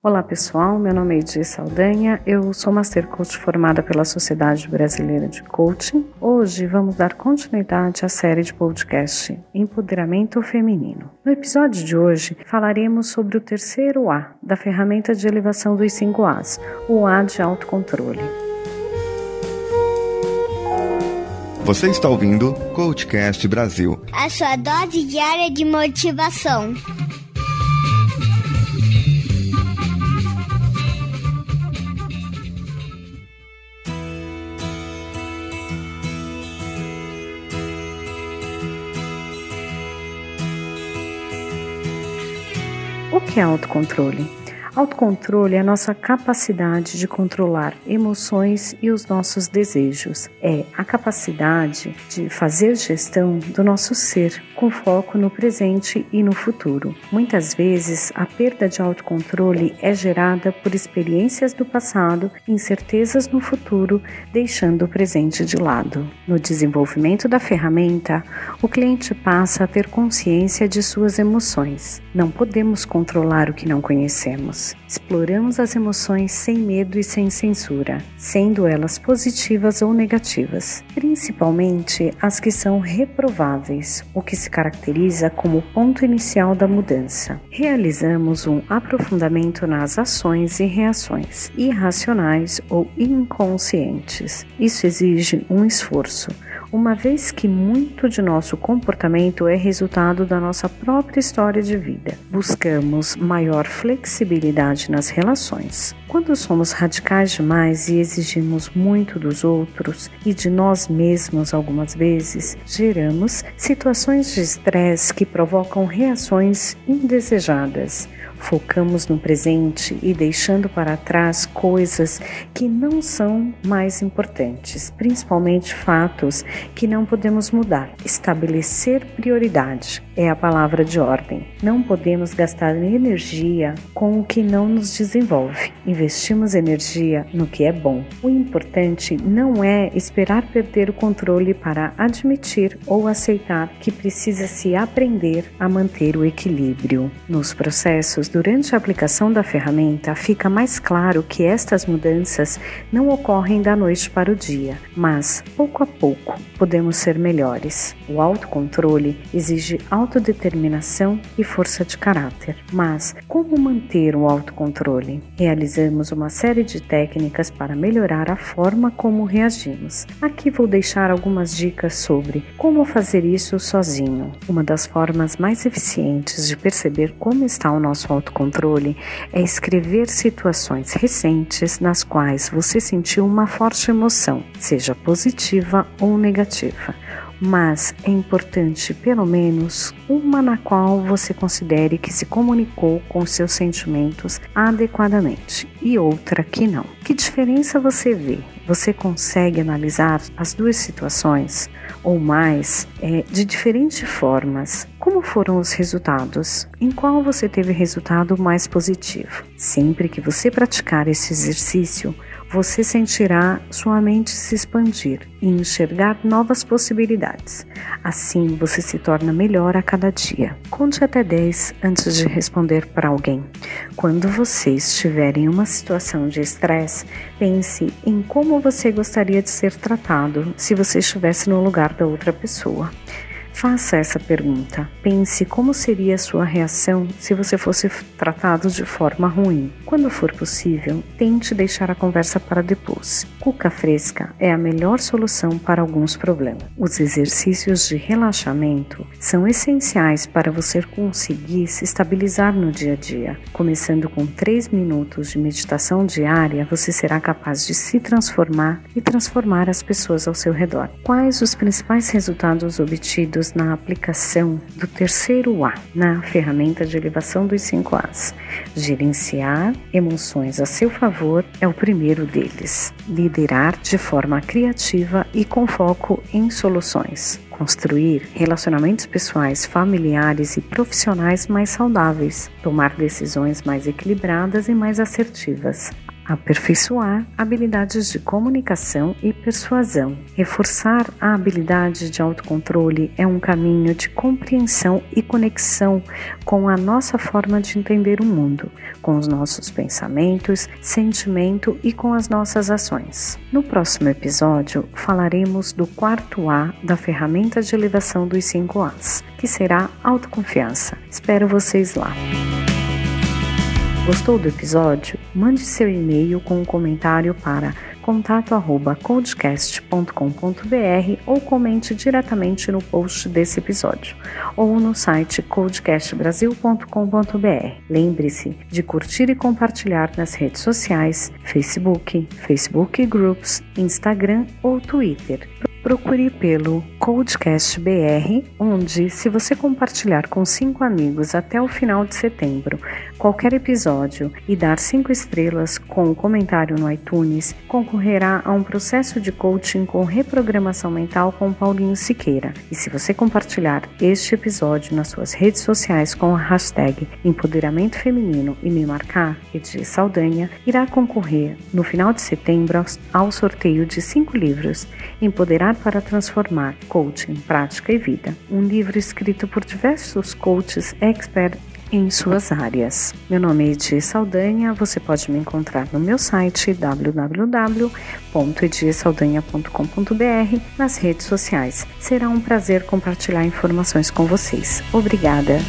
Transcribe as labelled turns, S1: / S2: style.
S1: Olá pessoal, meu nome é Edir Saldanha, eu sou Master Coach formada pela Sociedade Brasileira de Coaching. Hoje vamos dar continuidade à série de podcast Empoderamento Feminino. No episódio de hoje falaremos sobre o terceiro A da ferramenta de elevação dos 5 As, o A de autocontrole.
S2: Você está ouvindo Coachcast Brasil
S3: a sua dose diária de motivação.
S1: O que é autocontrole? Autocontrole é a nossa capacidade de controlar emoções e os nossos desejos. É a capacidade de fazer gestão do nosso ser, com foco no presente e no futuro. Muitas vezes, a perda de autocontrole é gerada por experiências do passado, incertezas no futuro, deixando o presente de lado. No desenvolvimento da ferramenta, o cliente passa a ter consciência de suas emoções. Não podemos controlar o que não conhecemos. Exploramos as emoções sem medo e sem censura, sendo elas positivas ou negativas, principalmente as que são reprováveis, o que se caracteriza como ponto inicial da mudança. Realizamos um aprofundamento nas ações e reações irracionais ou inconscientes. Isso exige um esforço uma vez que muito de nosso comportamento é resultado da nossa própria história de vida. Buscamos maior flexibilidade nas relações. Quando somos radicais demais e exigimos muito dos outros e de nós mesmos algumas vezes, geramos situações de estresse que provocam reações indesejadas focamos no presente e deixando para trás coisas que não são mais importantes, principalmente fatos que não podemos mudar. Estabelecer prioridade é a palavra de ordem. Não podemos gastar energia com o que não nos desenvolve. Investimos energia no que é bom. O importante não é esperar perder o controle para admitir ou aceitar que precisa se aprender a manter o equilíbrio. Nos processos durante a aplicação da ferramenta, fica mais claro que estas mudanças não ocorrem da noite para o dia, mas pouco a pouco podemos ser melhores. O autocontrole exige autodeterminação e força de caráter. Mas como manter o autocontrole? Realizamos uma série de técnicas para melhorar a forma como reagimos. Aqui vou deixar algumas dicas sobre como fazer isso sozinho. Uma das formas mais eficientes de perceber como está o nosso autocontrole é escrever situações recentes nas quais você sentiu uma forte emoção, seja positiva ou negativa mas é importante pelo menos uma na qual você considere que se comunicou com seus sentimentos adequadamente e outra que não. Que diferença você vê? Você consegue analisar as duas situações ou mais é, de diferentes formas? Como foram os resultados? Em qual você teve resultado mais positivo? Sempre que você praticar esse exercício, você sentirá sua mente se expandir e enxergar novas possibilidades. Assim, você se torna melhor a cada dia. Conte até 10 antes de responder para alguém. Quando você estiver em uma situação de estresse, pense em como você gostaria de ser tratado se você estivesse no lugar da outra pessoa. Faça essa pergunta. Pense como seria a sua reação se você fosse tratado de forma ruim. Quando for possível, tente deixar a conversa para depois. Cuca fresca é a melhor solução para alguns problemas. Os exercícios de relaxamento são essenciais para você conseguir se estabilizar no dia a dia. Começando com 3 minutos de meditação diária, você será capaz de se transformar e transformar as pessoas ao seu redor. Quais os principais resultados obtidos na aplicação do terceiro A na ferramenta de elevação dos 5 As. Gerenciar emoções a seu favor é o primeiro deles. Liderar de forma criativa e com foco em soluções construir relacionamentos pessoais, familiares e profissionais mais saudáveis, tomar decisões mais equilibradas e mais assertivas, aperfeiçoar habilidades de comunicação e persuasão. Reforçar a habilidade de autocontrole é um caminho de compreensão e conexão com a nossa forma de entender o mundo, com os nossos pensamentos, sentimento e com as nossas ações. No próximo episódio, falaremos do quarto A da ferramenta de elevação dos 5 As, que será autoconfiança. Espero vocês lá. Gostou do episódio? Mande seu e-mail com um comentário para contato@codecast.com.br ou comente diretamente no post desse episódio ou no site codecastbrasil.com.br. Lembre-se de curtir e compartilhar nas redes sociais, Facebook, Facebook Groups, Instagram ou Twitter procure pelo Codecast BR, onde, se você compartilhar com cinco amigos até o final de setembro qualquer episódio e dar cinco estrelas com um comentário no iTunes, concorrerá a um processo de coaching com reprogramação mental com Paulinho Siqueira. E se você compartilhar este episódio nas suas redes sociais com a hashtag Empoderamento Feminino e me marcar, Edir Saldanha, irá concorrer no final de setembro ao sorteio de cinco livros Empoderar para Transformar, Coaching, Prática e Vida. Um livro escrito por diversos coaches experts em suas áreas. Meu nome é Edir Saldanha, você pode me encontrar no meu site www.edirsaldanha.com.br nas redes sociais. Será um prazer compartilhar informações com vocês. Obrigada!